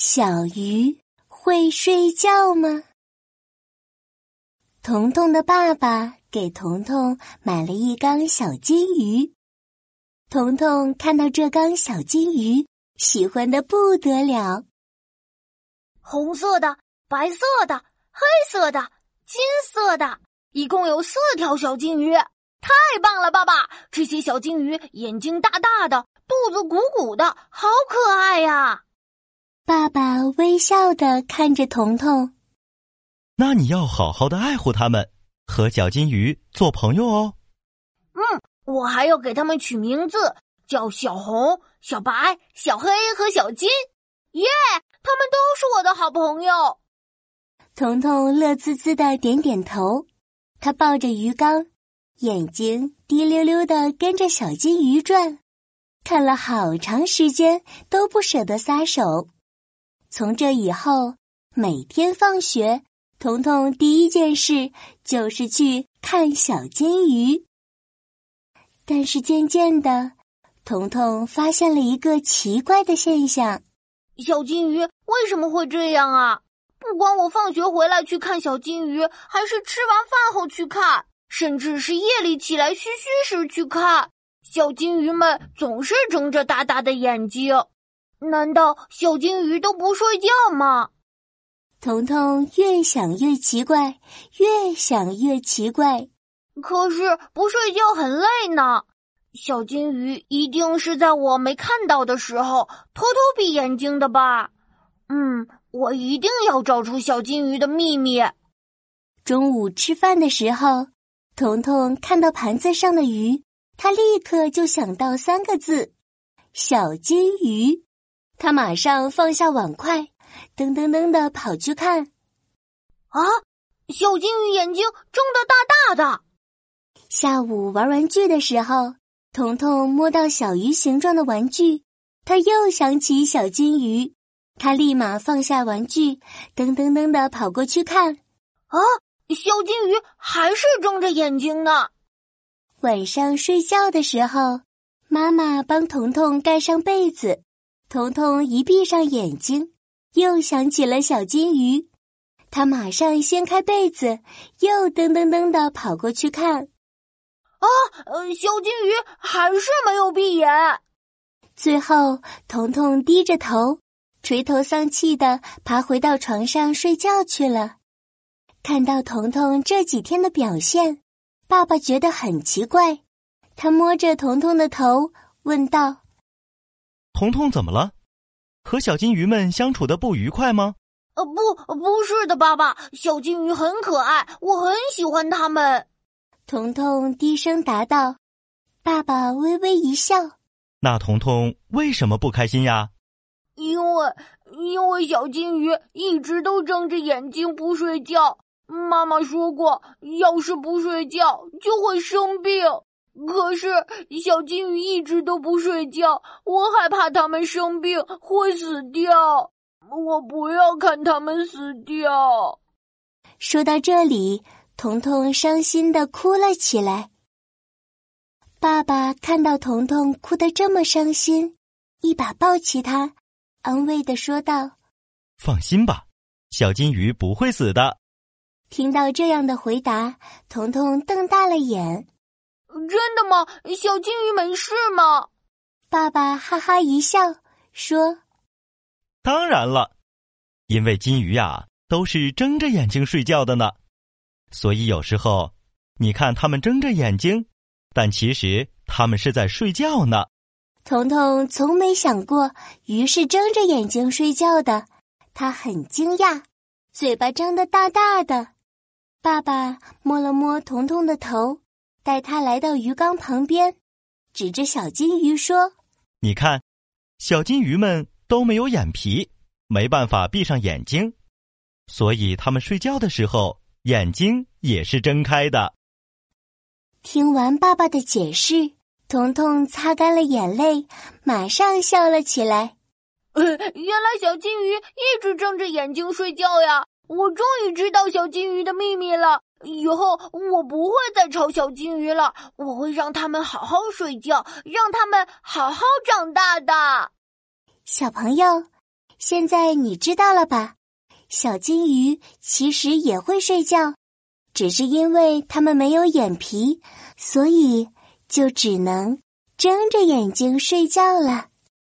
小鱼会睡觉吗？彤彤的爸爸给彤彤买了一缸小金鱼。彤彤看到这缸小金鱼，喜欢的不得了。红色的、白色的、黑色的、金色的，一共有四条小金鱼，太棒了！爸爸，这些小金鱼眼睛大大的，肚子鼓鼓的，好可爱呀！爸爸微笑的看着彤彤，那你要好好的爱护它们，和小金鱼做朋友哦。嗯，我还要给它们取名字，叫小红、小白、小黑和小金。耶，他们都是我的好朋友。彤彤乐滋滋的点点头，他抱着鱼缸，眼睛滴溜溜的跟着小金鱼转，看了好长时间都不舍得撒手。从这以后，每天放学，彤彤第一件事就是去看小金鱼。但是渐渐的，彤彤发现了一个奇怪的现象：小金鱼为什么会这样啊？不管我放学回来去看小金鱼，还是吃完饭后去看，甚至是夜里起来嘘嘘时去看，小金鱼们总是睁着大大的眼睛。难道小金鱼都不睡觉吗？彤彤越想越奇怪，越想越奇怪。可是不睡觉很累呢。小金鱼一定是在我没看到的时候偷偷闭眼睛的吧？嗯，我一定要找出小金鱼的秘密。中午吃饭的时候，彤彤看到盘子上的鱼，他立刻就想到三个字：小金鱼。他马上放下碗筷，噔噔噔的跑去看。啊，小金鱼眼睛睁得大大的。下午玩玩具的时候，彤彤摸到小鱼形状的玩具，他又想起小金鱼，他立马放下玩具，噔噔噔的跑过去看。啊，小金鱼还是睁着眼睛呢。晚上睡觉的时候，妈妈帮彤彤盖上被子。彤彤一闭上眼睛，又想起了小金鱼，他马上掀开被子，又噔噔噔的跑过去看。啊，呃，小金鱼还是没有闭眼。最后，彤彤低着头，垂头丧气的爬回到床上睡觉去了。看到彤彤这几天的表现，爸爸觉得很奇怪，他摸着彤彤的头，问道。彤彤怎么了？和小金鱼们相处的不愉快吗？呃，不，不是的，爸爸。小金鱼很可爱，我很喜欢它们。彤彤低声答道。爸爸微微一笑。那彤彤为什么不开心呀？因为，因为小金鱼一直都睁着眼睛不睡觉。妈妈说过，要是不睡觉就会生病。可是小金鱼一直都不睡觉，我害怕它们生病会死掉。我不要看它们死掉。说到这里，彤彤伤心的哭了起来。爸爸看到彤彤哭得这么伤心，一把抱起他，安慰的说道：“放心吧，小金鱼不会死的。”听到这样的回答，彤彤瞪大了眼。真的吗？小金鱼没事吗？爸爸哈哈一笑说：“当然了，因为金鱼呀都是睁着眼睛睡觉的呢，所以有时候你看它们睁着眼睛，但其实它们是在睡觉呢。”彤彤从没想过鱼是睁着眼睛睡觉的，他很惊讶，嘴巴张得大大的。爸爸摸了摸彤彤的头。带他来到鱼缸旁边，指着小金鱼说：“你看，小金鱼们都没有眼皮，没办法闭上眼睛，所以他们睡觉的时候眼睛也是睁开的。”听完爸爸的解释，彤彤擦干了眼泪，马上笑了起来。原来小金鱼一直睁着眼睛睡觉呀！我终于知道小金鱼的秘密了。以后我不会再吵小金鱼了，我会让他们好好睡觉，让他们好好长大的。小朋友，现在你知道了吧？小金鱼其实也会睡觉，只是因为它们没有眼皮，所以就只能睁着眼睛睡觉了。